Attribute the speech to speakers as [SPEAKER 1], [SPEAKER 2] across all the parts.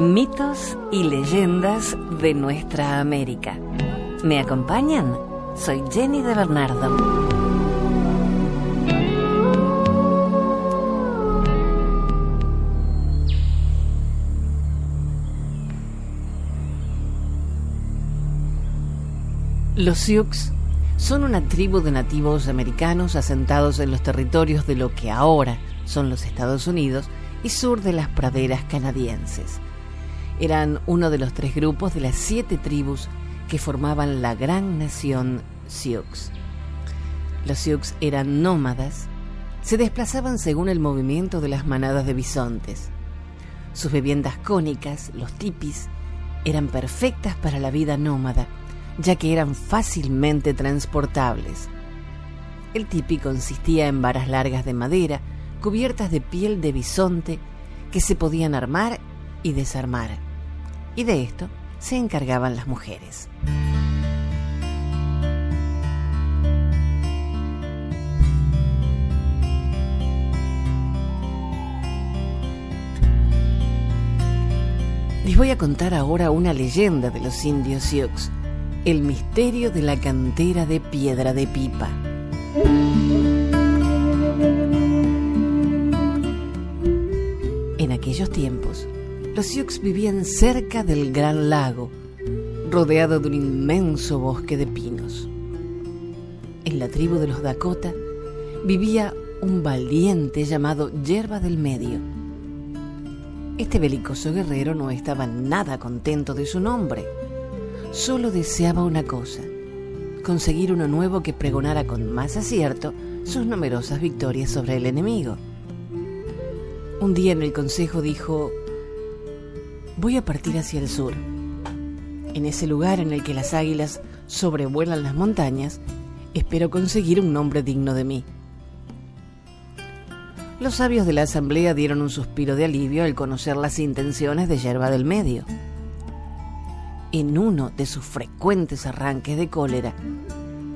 [SPEAKER 1] Mitos y leyendas de nuestra América. ¿Me acompañan? Soy Jenny de Bernardo. Los Sioux son una tribu de nativos americanos asentados en los territorios de lo que ahora son los Estados Unidos y sur de las praderas canadienses. Eran uno de los tres grupos de las siete tribus que formaban la gran nación Sioux. Los Sioux eran nómadas, se desplazaban según el movimiento de las manadas de bisontes. Sus viviendas cónicas, los tipis, eran perfectas para la vida nómada, ya que eran fácilmente transportables. El tipi consistía en varas largas de madera, cubiertas de piel de bisonte, que se podían armar y desarmar. Y de esto se encargaban las mujeres. Les voy a contar ahora una leyenda de los indios Sioux, el misterio de la cantera de piedra de pipa. En aquellos tiempos, los Sioux vivían cerca del gran lago, rodeado de un inmenso bosque de pinos. En la tribu de los Dakota vivía un valiente llamado Yerba del Medio. Este belicoso guerrero no estaba nada contento de su nombre. Solo deseaba una cosa, conseguir uno nuevo que pregonara con más acierto sus numerosas victorias sobre el enemigo. Un día en el consejo dijo, voy a partir hacia el sur. En ese lugar en el que las águilas sobrevuelan las montañas, espero conseguir un nombre digno de mí. Los sabios de la asamblea dieron un suspiro de alivio al conocer las intenciones de Yerba del Medio. En uno de sus frecuentes arranques de cólera,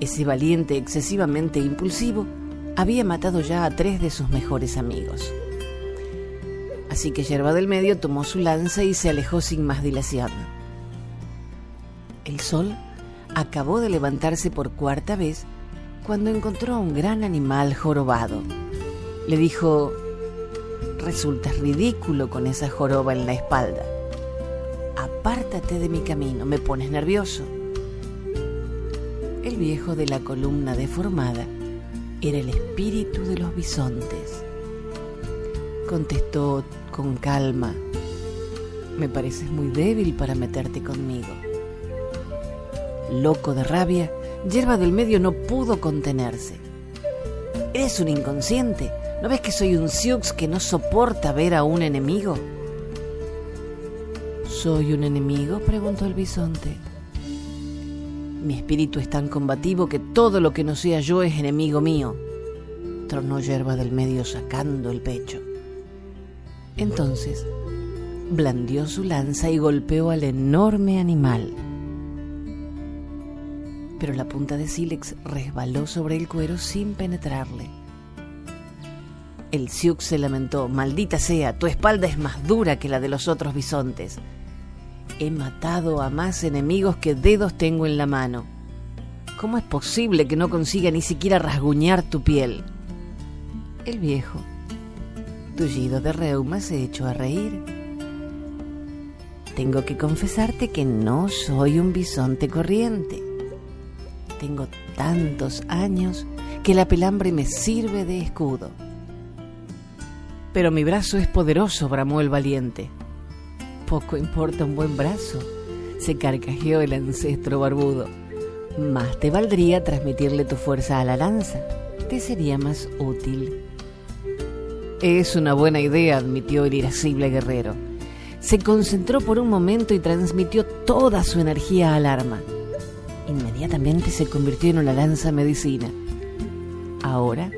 [SPEAKER 1] ese valiente excesivamente impulsivo había matado ya a tres de sus mejores amigos. Así que Yerba del Medio tomó su lanza y se alejó sin más dilación. El sol acabó de levantarse por cuarta vez cuando encontró a un gran animal jorobado. Le dijo, resultas ridículo con esa joroba en la espalda. Apártate de mi camino, me pones nervioso. El viejo de la columna deformada era el espíritu de los bisontes. Contestó con calma, me pareces muy débil para meterte conmigo. Loco de rabia, Yerba del Medio no pudo contenerse. Eres un inconsciente. ¿No ves que soy un Sioux que no soporta ver a un enemigo? ¿Soy un enemigo? preguntó el bisonte. Mi espíritu es tan combativo que todo lo que no sea yo es enemigo mío, tronó Yerba del Medio sacando el pecho. Entonces, blandió su lanza y golpeó al enorme animal. Pero la punta de sílex resbaló sobre el cuero sin penetrarle. El Sioux se lamentó, maldita sea, tu espalda es más dura que la de los otros bisontes. He matado a más enemigos que dedos tengo en la mano. ¿Cómo es posible que no consiga ni siquiera rasguñar tu piel? El viejo, tullido de reuma, se echó a reír. tengo que confesarte que no soy un bisonte corriente. Tengo tantos años que la pelambre me sirve de escudo. Pero mi brazo es poderoso, bramó el valiente. Poco importa un buen brazo, se carcajeó el ancestro barbudo. Más te valdría transmitirle tu fuerza a la lanza, te sería más útil. Es una buena idea, admitió el irascible guerrero. Se concentró por un momento y transmitió toda su energía al arma. Inmediatamente se convirtió en una lanza medicina. Ahora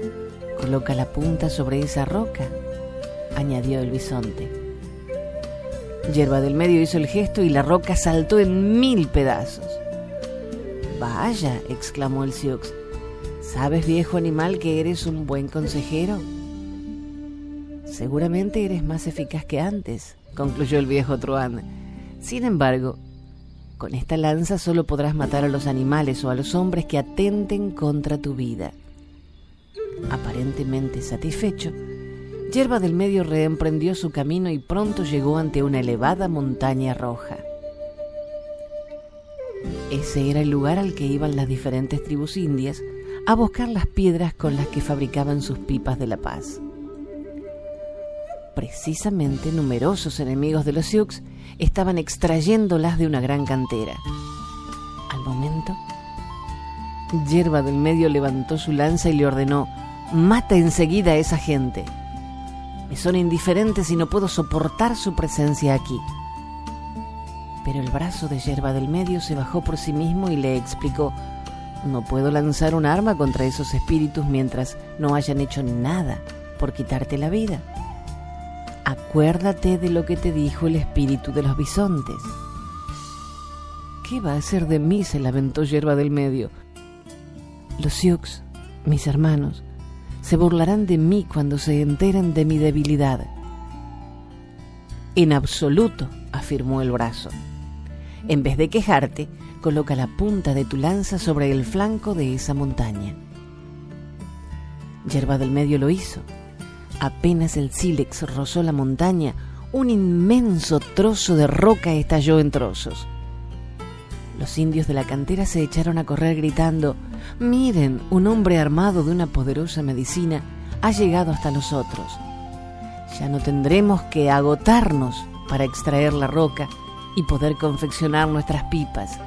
[SPEAKER 1] coloca la punta sobre esa roca, añadió el bisonte. Yerba del medio hizo el gesto y la roca saltó en mil pedazos. Vaya, exclamó el Sioux. ¿Sabes, viejo animal, que eres un buen consejero? Seguramente eres más eficaz que antes, concluyó el viejo Truán. Sin embargo, con esta lanza solo podrás matar a los animales o a los hombres que atenten contra tu vida. Aparentemente satisfecho, Yerba del Medio reemprendió su camino y pronto llegó ante una elevada montaña roja. Ese era el lugar al que iban las diferentes tribus indias a buscar las piedras con las que fabricaban sus pipas de la paz. Precisamente numerosos enemigos de los Sioux estaban extrayéndolas de una gran cantera. Al momento, Yerba del Medio levantó su lanza y le ordenó, mata enseguida a esa gente. Me son indiferentes y no puedo soportar su presencia aquí pero el brazo de Yerba del Medio se bajó por sí mismo y le explicó, no puedo lanzar un arma contra esos espíritus mientras no hayan hecho nada por quitarte la vida. Acuérdate de lo que te dijo el espíritu de los bisontes. ¿Qué va a hacer de mí? se lamentó Yerba del Medio. Los Sioux, mis hermanos, se burlarán de mí cuando se enteren de mi debilidad. En absoluto, afirmó el brazo. En vez de quejarte, coloca la punta de tu lanza sobre el flanco de esa montaña. Yerba del Medio lo hizo. Apenas el sílex rozó la montaña, un inmenso trozo de roca estalló en trozos. Los indios de la cantera se echaron a correr gritando, Miren, un hombre armado de una poderosa medicina ha llegado hasta nosotros. Ya no tendremos que agotarnos para extraer la roca y poder confeccionar nuestras pipas.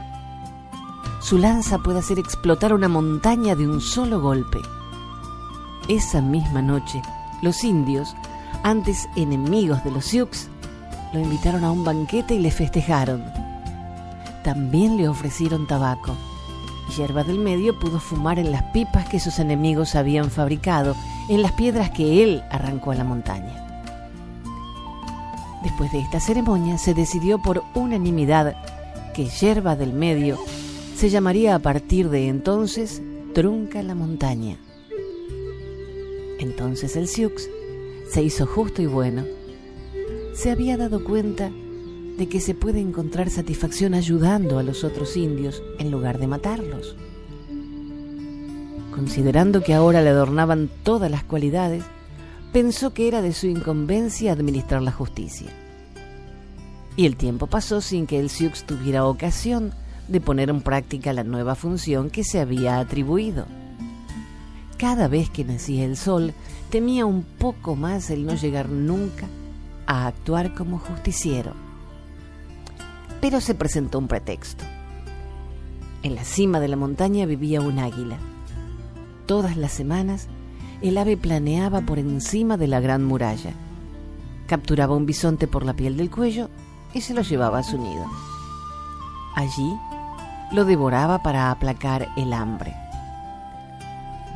[SPEAKER 1] Su lanza puede hacer explotar una montaña de un solo golpe. Esa misma noche, los indios, antes enemigos de los Sioux, lo invitaron a un banquete y le festejaron. También le ofrecieron tabaco. Hierba del Medio pudo fumar en las pipas que sus enemigos habían fabricado, en las piedras que él arrancó a la montaña. Después de esta ceremonia se decidió por unanimidad que Yerba del Medio se llamaría a partir de entonces Trunca la Montaña. Entonces el Sioux se hizo justo y bueno. Se había dado cuenta de que se puede encontrar satisfacción ayudando a los otros indios en lugar de matarlos. Considerando que ahora le adornaban todas las cualidades, pensó que era de su incumbencia administrar la justicia. Y el tiempo pasó sin que el Sioux tuviera ocasión de poner en práctica la nueva función que se había atribuido. Cada vez que nacía el sol, temía un poco más el no llegar nunca a actuar como justiciero. Pero se presentó un pretexto. En la cima de la montaña vivía un águila. Todas las semanas el ave planeaba por encima de la gran muralla. Capturaba un bisonte por la piel del cuello y se lo llevaba a su nido. Allí lo devoraba para aplacar el hambre.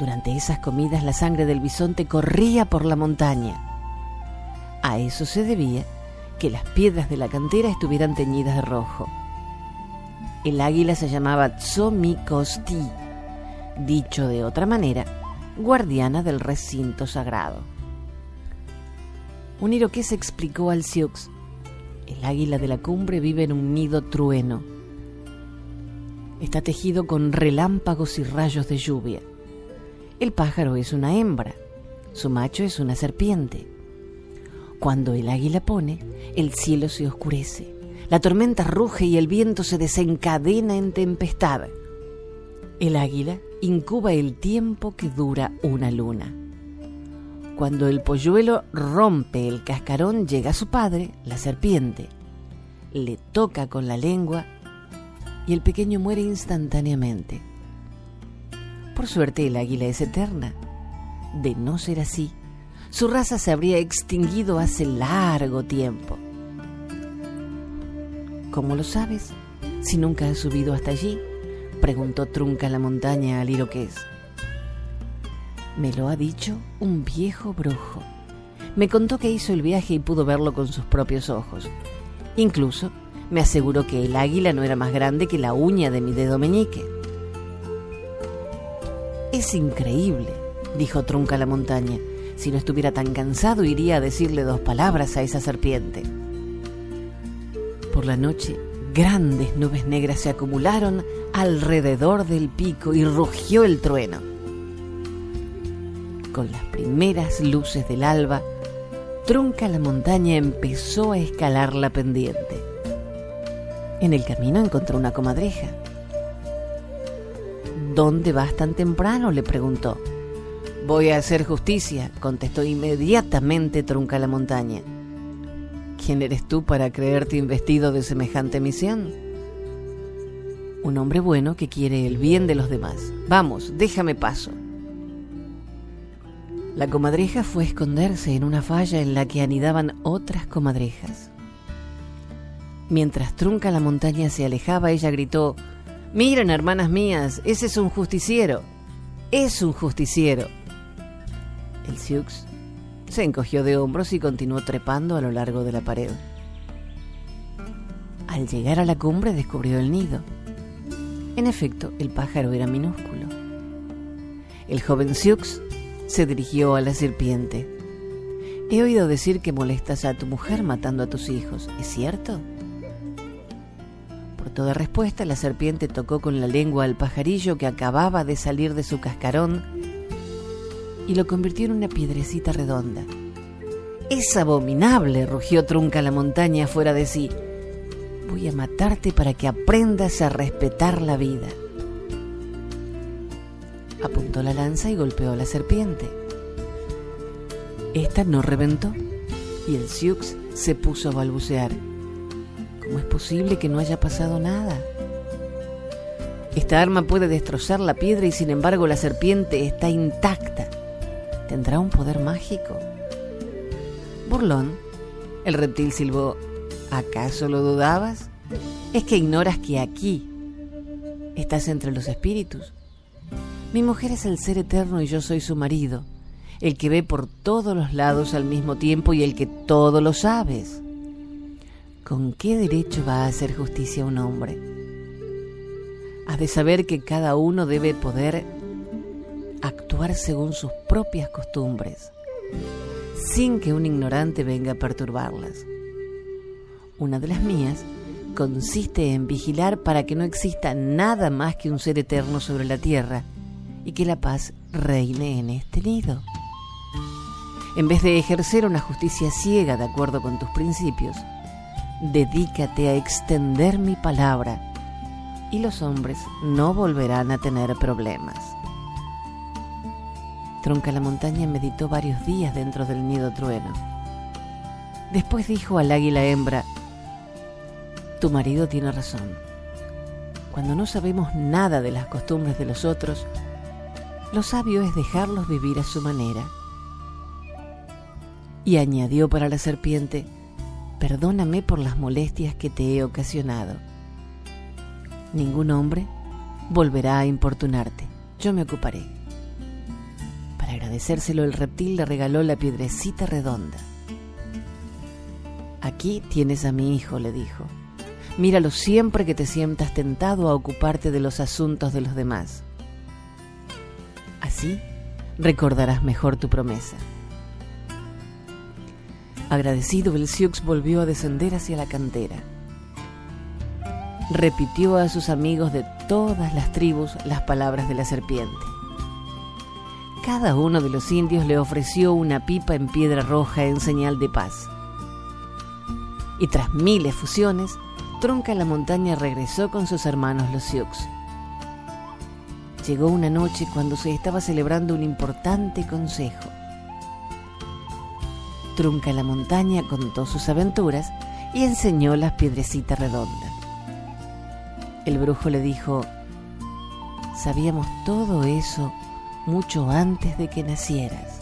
[SPEAKER 1] Durante esas comidas la sangre del bisonte corría por la montaña. A eso se debía que las piedras de la cantera estuvieran teñidas de rojo. El águila se llamaba Tzomikosti, dicho de otra manera, guardiana del recinto sagrado. Un iroqués explicó al Sioux, el águila de la cumbre vive en un nido trueno. Está tejido con relámpagos y rayos de lluvia. El pájaro es una hembra, su macho es una serpiente. Cuando el águila pone, el cielo se oscurece, La tormenta ruge y el viento se desencadena en tempestad. El águila incuba el tiempo que dura una luna. Cuando el polluelo rompe el cascarón, llega su padre, la serpiente. Le toca con la lengua y el pequeño muere instantáneamente. Por suerte el águila es eterna. De no ser así, su raza se habría extinguido hace largo tiempo. ¿Cómo lo sabes? Si nunca has subido hasta allí, preguntó Trunca la montaña al iroqués. Me lo ha dicho un viejo brujo. Me contó que hizo el viaje y pudo verlo con sus propios ojos. Incluso me aseguró que el águila no era más grande que la uña de mi dedo meñique. Es increíble, dijo Trunca la montaña. Si no estuviera tan cansado iría a decirle dos palabras a esa serpiente. Por la noche, grandes nubes negras se acumularon alrededor del pico y rugió el trueno. Con las primeras luces del alba, Trunca la montaña empezó a escalar la pendiente. En el camino encontró una comadreja. ¿Dónde vas tan temprano? le preguntó. Voy a hacer justicia, contestó inmediatamente Trunca la montaña. ¿Quién eres tú para creerte investido de semejante misión? Un hombre bueno que quiere el bien de los demás. Vamos, déjame paso. La comadreja fue a esconderse en una falla en la que anidaban otras comadrejas. Mientras Trunca la montaña se alejaba, ella gritó, Miren, hermanas mías, ese es un justiciero. Es un justiciero. El Sioux se encogió de hombros y continuó trepando a lo largo de la pared. Al llegar a la cumbre descubrió el nido. En efecto, el pájaro era minúsculo. El joven Sioux se dirigió a la serpiente. He oído decir que molestas a tu mujer matando a tus hijos. ¿Es cierto? Por toda respuesta, la serpiente tocó con la lengua al pajarillo que acababa de salir de su cascarón y lo convirtió en una piedrecita redonda. Es abominable, rugió Trunca la montaña fuera de sí. Voy a matarte para que aprendas a respetar la vida. Apuntó la lanza y golpeó a la serpiente. Esta no reventó y el Sioux se puso a balbucear. ¿Cómo es posible que no haya pasado nada? Esta arma puede destrozar la piedra y sin embargo la serpiente está intacta. ¿Tendrá un poder mágico? Burlón, el reptil silbó. ¿Acaso lo dudabas? Es que ignoras que aquí estás entre los espíritus. Mi mujer es el ser eterno y yo soy su marido, el que ve por todos los lados al mismo tiempo y el que todo lo sabes. ¿Con qué derecho va a hacer justicia un hombre? Has de saber que cada uno debe poder actuar según sus propias costumbres, sin que un ignorante venga a perturbarlas. Una de las mías consiste en vigilar para que no exista nada más que un ser eterno sobre la tierra y que la paz reine en este nido. En vez de ejercer una justicia ciega de acuerdo con tus principios, dedícate a extender mi palabra y los hombres no volverán a tener problemas. Tronca la montaña meditó varios días dentro del nido trueno. Después dijo al águila hembra, Tu marido tiene razón. Cuando no sabemos nada de las costumbres de los otros, lo sabio es dejarlos vivir a su manera. Y añadió para la serpiente, Perdóname por las molestias que te he ocasionado. Ningún hombre volverá a importunarte. Yo me ocuparé agradecérselo el reptil le regaló la piedrecita redonda. Aquí tienes a mi hijo, le dijo. Míralo siempre que te sientas tentado a ocuparte de los asuntos de los demás. Así recordarás mejor tu promesa. Agradecido, el Sioux volvió a descender hacia la cantera. Repitió a sus amigos de todas las tribus las palabras de la serpiente. Cada uno de los indios le ofreció una pipa en piedra roja en señal de paz. Y tras mil efusiones, Trunca la montaña regresó con sus hermanos los Sioux. Llegó una noche cuando se estaba celebrando un importante consejo. Trunca la montaña contó sus aventuras y enseñó las piedrecitas redondas. El brujo le dijo, sabíamos todo eso mucho antes de que nacieras.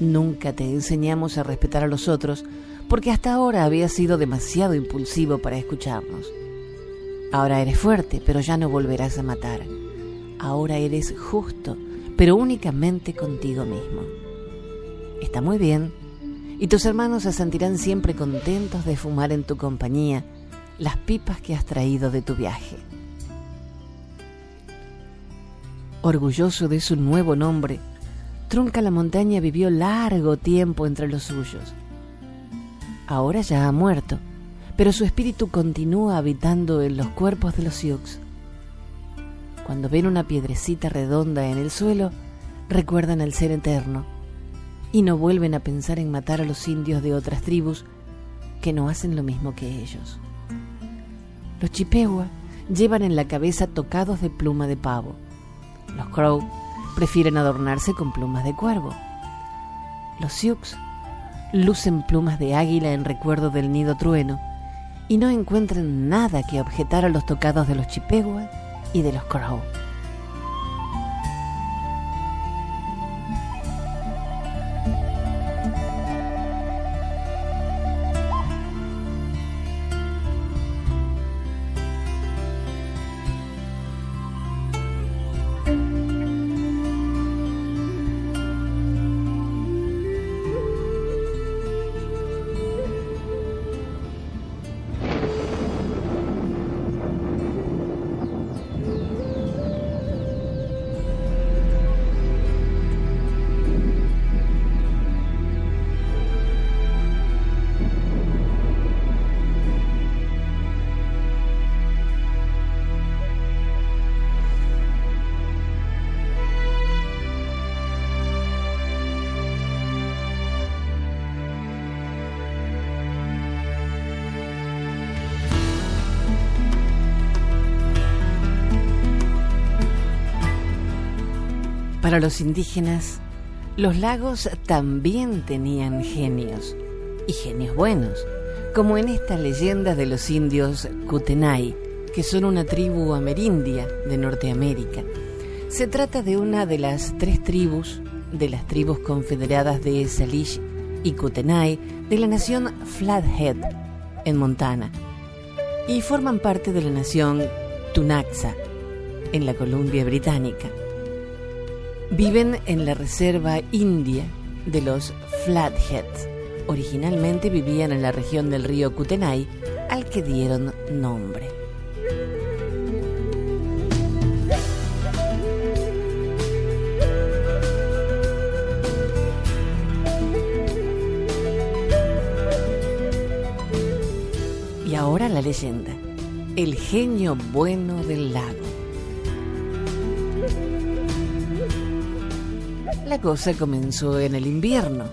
[SPEAKER 1] Nunca te enseñamos a respetar a los otros porque hasta ahora habías sido demasiado impulsivo para escucharnos. Ahora eres fuerte, pero ya no volverás a matar. Ahora eres justo, pero únicamente contigo mismo. Está muy bien, y tus hermanos se sentirán siempre contentos de fumar en tu compañía las pipas que has traído de tu viaje. Orgulloso de su nuevo nombre, Trunca la Montaña vivió largo tiempo entre los suyos. Ahora ya ha muerto, pero su espíritu continúa habitando en los cuerpos de los Sioux. Cuando ven una piedrecita redonda en el suelo, recuerdan al ser eterno y no vuelven a pensar en matar a los indios de otras tribus que no hacen lo mismo que ellos. Los Chippewa llevan en la cabeza tocados de pluma de pavo. Los Crow prefieren adornarse con plumas de cuervo. Los Sioux lucen plumas de águila en recuerdo del nido trueno y no encuentran nada que objetar a los tocados de los Chippewa y de los Crow. Para los indígenas, los lagos también tenían genios, y genios buenos, como en esta leyenda de los indios Kutenai, que son una tribu amerindia de Norteamérica. Se trata de una de las tres tribus de las tribus confederadas de Salish y Kutenai de la nación Flathead, en Montana, y forman parte de la nación Tunaxa, en la Columbia Británica. Viven en la reserva india de los Flatheads. Originalmente vivían en la región del río Kutenai, al que dieron nombre. Y ahora la leyenda, el genio bueno del lago. La cosa comenzó en el invierno,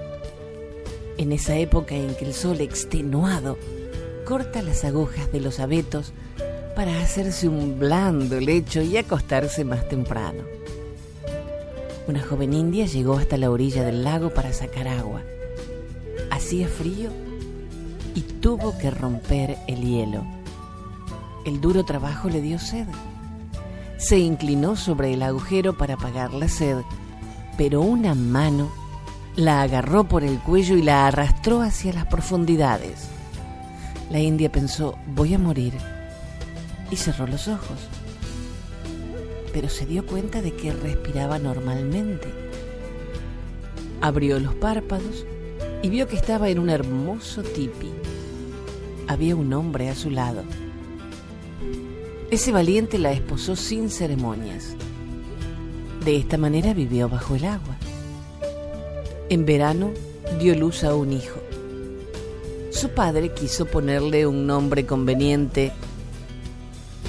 [SPEAKER 1] en esa época en que el sol extenuado corta las agujas de los abetos para hacerse un blando lecho y acostarse más temprano. Una joven india llegó hasta la orilla del lago para sacar agua. Hacía frío y tuvo que romper el hielo. El duro trabajo le dio sed. Se inclinó sobre el agujero para apagar la sed pero una mano la agarró por el cuello y la arrastró hacia las profundidades. La india pensó, voy a morir, y cerró los ojos. Pero se dio cuenta de que respiraba normalmente. Abrió los párpados y vio que estaba en un hermoso tipi. Había un hombre a su lado. Ese valiente la esposó sin ceremonias. De esta manera vivió bajo el agua. En verano dio luz a un hijo. Su padre quiso ponerle un nombre conveniente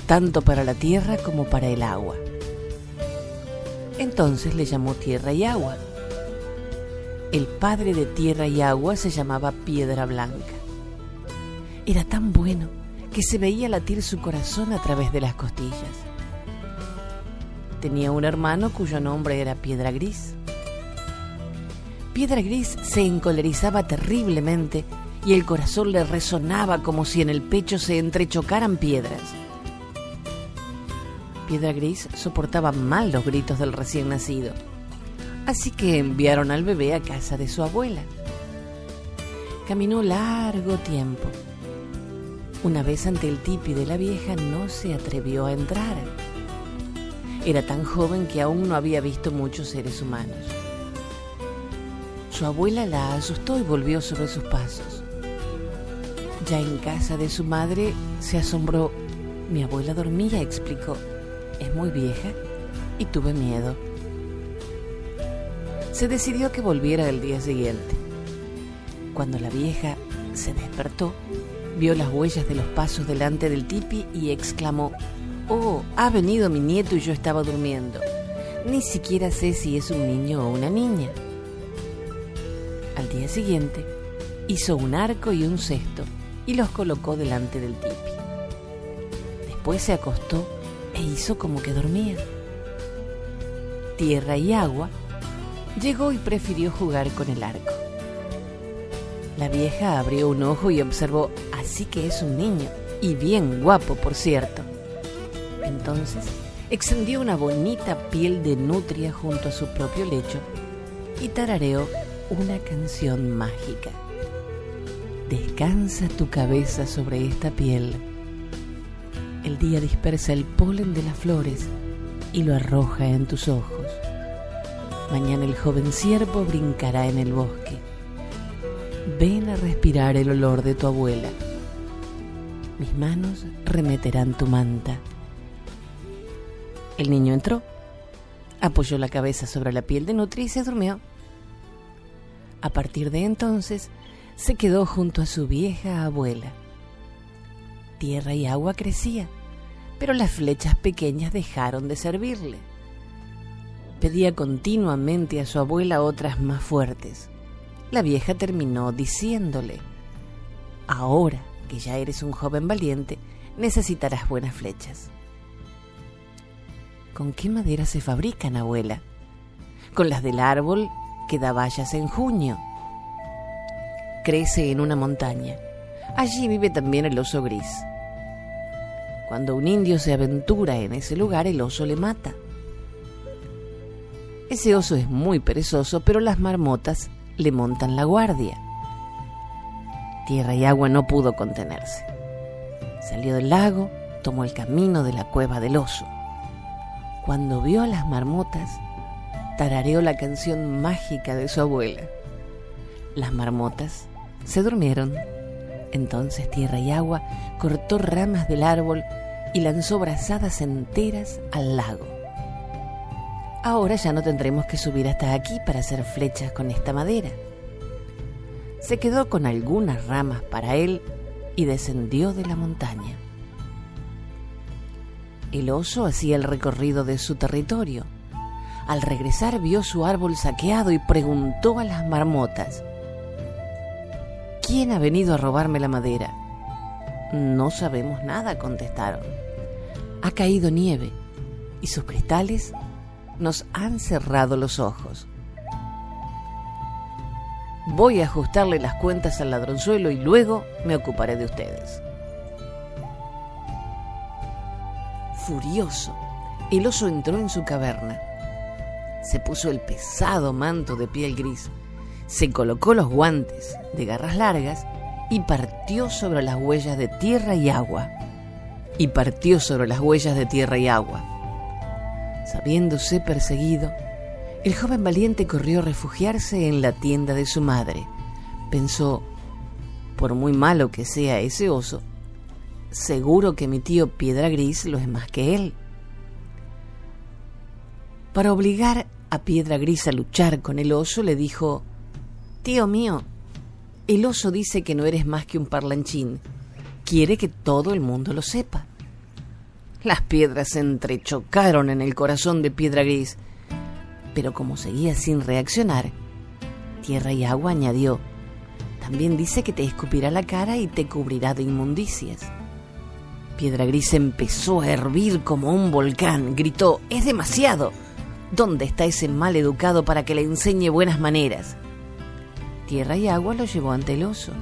[SPEAKER 1] tanto para la tierra como para el agua. Entonces le llamó tierra y agua. El padre de tierra y agua se llamaba Piedra Blanca. Era tan bueno que se veía latir su corazón a través de las costillas. Tenía un hermano cuyo nombre era Piedra Gris. Piedra Gris se encolerizaba terriblemente y el corazón le resonaba como si en el pecho se entrechocaran piedras. Piedra Gris soportaba mal los gritos del recién nacido, así que enviaron al bebé a casa de su abuela. Caminó largo tiempo. Una vez ante el tipi de la vieja no se atrevió a entrar. Era tan joven que aún no había visto muchos seres humanos. Su abuela la asustó y volvió sobre sus pasos. Ya en casa de su madre se asombró. Mi abuela dormía, explicó. Es muy vieja y tuve miedo. Se decidió que volviera el día siguiente. Cuando la vieja se despertó, vio las huellas de los pasos delante del tipi y exclamó, Oh, ha venido mi nieto y yo estaba durmiendo. Ni siquiera sé si es un niño o una niña. Al día siguiente, hizo un arco y un cesto y los colocó delante del tipi. Después se acostó e hizo como que dormía. Tierra y agua llegó y prefirió jugar con el arco. La vieja abrió un ojo y observó, así que es un niño, y bien guapo, por cierto. Entonces, extendió una bonita piel de nutria junto a su propio lecho y tarareó una canción mágica. Descansa tu cabeza sobre esta piel. El día dispersa el polen de las flores y lo arroja en tus ojos. Mañana el joven ciervo brincará en el bosque. Ven a respirar el olor de tu abuela. Mis manos remeterán tu manta. El niño entró, apoyó la cabeza sobre la piel de Nutria y se durmió. A partir de entonces, se quedó junto a su vieja abuela. Tierra y agua crecía, pero las flechas pequeñas dejaron de servirle. Pedía continuamente a su abuela otras más fuertes. La vieja terminó diciéndole, ahora que ya eres un joven valiente, necesitarás buenas flechas. ¿Con qué madera se fabrican, abuela? Con las del árbol que da bayas en junio. Crece en una montaña. Allí vive también el oso gris. Cuando un indio se aventura en ese lugar, el oso le mata. Ese oso es muy perezoso, pero las marmotas le montan la guardia. Tierra y agua no pudo contenerse. Salió del lago, tomó el camino de la cueva del oso. Cuando vio a las marmotas, tarareó la canción mágica de su abuela. Las marmotas se durmieron. Entonces Tierra y Agua cortó ramas del árbol y lanzó brazadas enteras al lago. Ahora ya no tendremos que subir hasta aquí para hacer flechas con esta madera. Se quedó con algunas ramas para él y descendió de la montaña. El oso hacía el recorrido de su territorio al regresar vio su árbol saqueado y preguntó a las marmotas, ¿quién ha venido a robarme la madera? No sabemos nada, contestaron. Ha caído nieve y sus cristales nos han cerrado los ojos. Voy a ajustarle las cuentas al ladronzuelo y luego me ocuparé de ustedes. Furioso, el oso entró en su caverna se puso el pesado manto de piel gris, se colocó los guantes de garras largas y partió sobre las huellas de tierra y agua. Y partió sobre las huellas de tierra y agua. Sabiéndose perseguido, el joven valiente corrió a refugiarse en la tienda de su madre. Pensó, por muy malo que sea ese oso, seguro que mi tío Piedra Gris lo es más que él. Para obligar a Piedra Gris a luchar con el oso, le dijo, Tío mío, el oso dice que no eres más que un parlanchín. Quiere que todo el mundo lo sepa. Las piedras se entrechocaron en el corazón de Piedra Gris, pero como seguía sin reaccionar, Tierra y Agua añadió, También dice que te escupirá la cara y te cubrirá de inmundicias. Piedra Gris empezó a hervir como un volcán. Gritó, es demasiado. ¿Dónde está ese mal educado para que le enseñe buenas maneras? Tierra y agua lo llevó ante el oso.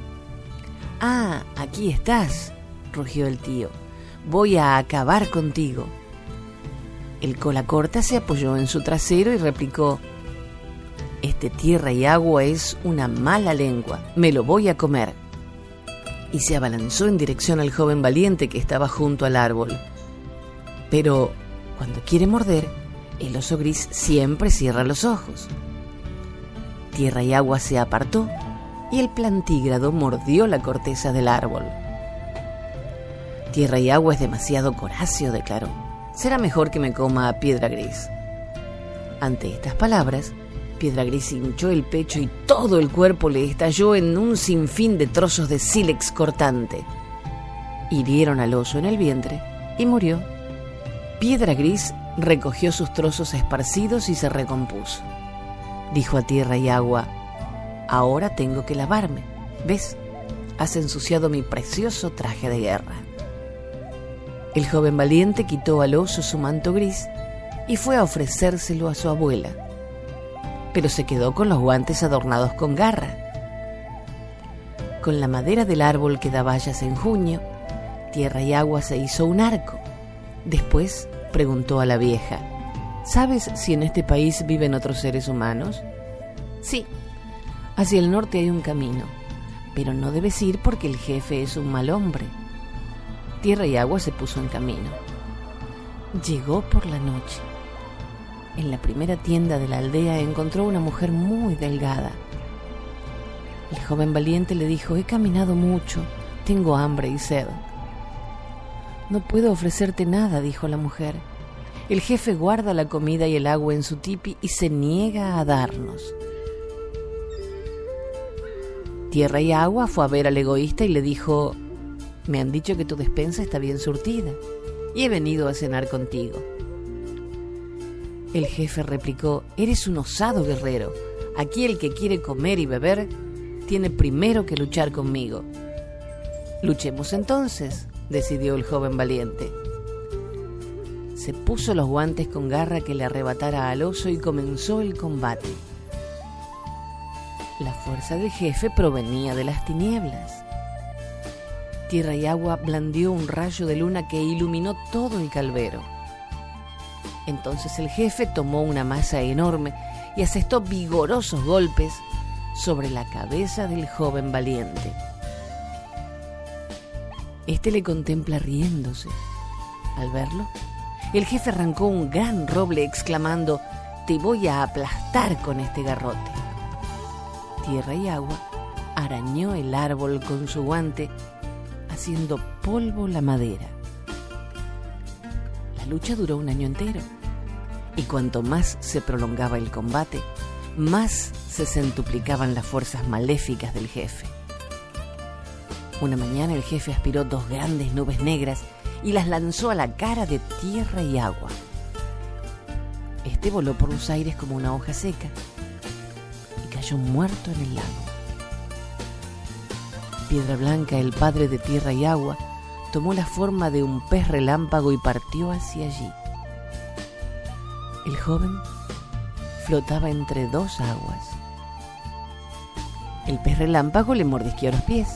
[SPEAKER 1] Ah, aquí estás, rugió el tío. Voy a acabar contigo. El cola corta se apoyó en su trasero y replicó, Este tierra y agua es una mala lengua, me lo voy a comer. Y se abalanzó en dirección al joven valiente que estaba junto al árbol. Pero cuando quiere morder, el oso gris siempre cierra los ojos. Tierra y agua se apartó y el plantígrado mordió la corteza del árbol. Tierra y agua es demasiado coracio, declaró. Será mejor que me coma a Piedra Gris. Ante estas palabras, Piedra Gris hinchó el pecho y todo el cuerpo le estalló en un sinfín de trozos de sílex cortante. Hirieron al oso en el vientre y murió. Piedra Gris recogió sus trozos esparcidos y se recompuso. Dijo a tierra y agua, ahora tengo que lavarme. ¿Ves? Has ensuciado mi precioso traje de guerra. El joven valiente quitó al oso su manto gris y fue a ofrecérselo a su abuela, pero se quedó con los guantes adornados con garra. Con la madera del árbol que da bayas en junio, tierra y agua se hizo un arco. Después preguntó a la vieja, ¿sabes si en este país viven otros seres humanos? Sí, hacia el norte hay un camino, pero no debes ir porque el jefe es un mal hombre. Tierra y agua se puso en camino. Llegó por la noche. En la primera tienda de la aldea encontró una mujer muy delgada. El joven valiente le dijo, he caminado mucho, tengo hambre y sed. No puedo ofrecerte nada, dijo la mujer. El jefe guarda la comida y el agua en su tipi y se niega a darnos. Tierra y Agua fue a ver al egoísta y le dijo, me han dicho que tu despensa está bien surtida y he venido a cenar contigo. El jefe replicó, eres un osado guerrero. Aquí el que quiere comer y beber tiene primero que luchar conmigo. Luchemos entonces, decidió el joven valiente. Se puso los guantes con garra que le arrebatara al oso y comenzó el combate. La fuerza del jefe provenía de las tinieblas. Tierra y agua blandió un rayo de luna que iluminó todo el calvero. Entonces el jefe tomó una masa enorme y asestó vigorosos golpes sobre la cabeza del joven valiente. Este le contempla riéndose. Al verlo, el jefe arrancó un gran roble exclamando, Te voy a aplastar con este garrote. Tierra y agua arañó el árbol con su guante, haciendo polvo la madera. La lucha duró un año entero, y cuanto más se prolongaba el combate, más se centuplicaban las fuerzas maléficas del jefe. Una mañana el jefe aspiró dos grandes nubes negras y las lanzó a la cara de tierra y agua. Este voló por los aires como una hoja seca y cayó muerto en el lago. Piedra Blanca, el padre de tierra y agua, tomó la forma de un pez relámpago y partió hacia allí. El joven flotaba entre dos aguas. El pez relámpago le mordisqueó los pies.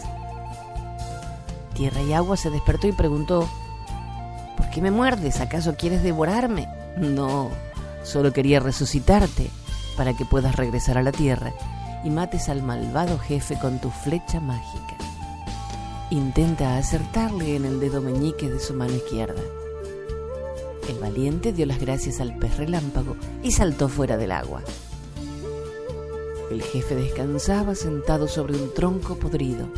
[SPEAKER 1] Tierra y agua se despertó y preguntó, ¿por qué me muerdes? ¿Acaso quieres devorarme? No, solo quería resucitarte para que puedas regresar a la tierra y mates al malvado jefe con tu flecha mágica. Intenta acertarle en el dedo meñique de su mano izquierda. El valiente dio las gracias al pez relámpago y saltó fuera del agua. El jefe descansaba sentado sobre un tronco podrido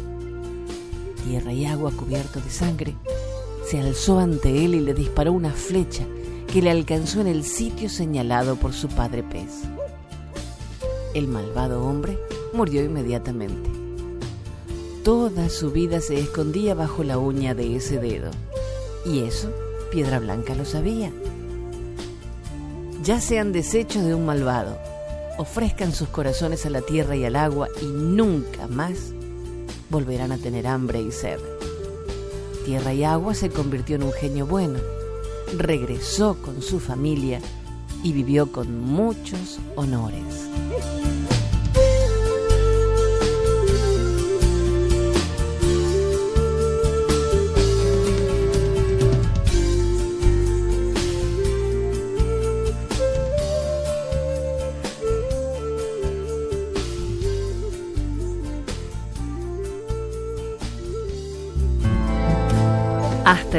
[SPEAKER 1] tierra y agua cubierto de sangre, se alzó ante él y le disparó una flecha que le alcanzó en el sitio señalado por su padre pez. El malvado hombre murió inmediatamente. Toda su vida se escondía bajo la uña de ese dedo. Y eso Piedra Blanca lo sabía. Ya sean desechos de un malvado, ofrezcan sus corazones a la tierra y al agua y nunca más volverán a tener hambre y sed. Tierra y Agua se convirtió en un genio bueno, regresó con su familia y vivió con muchos honores.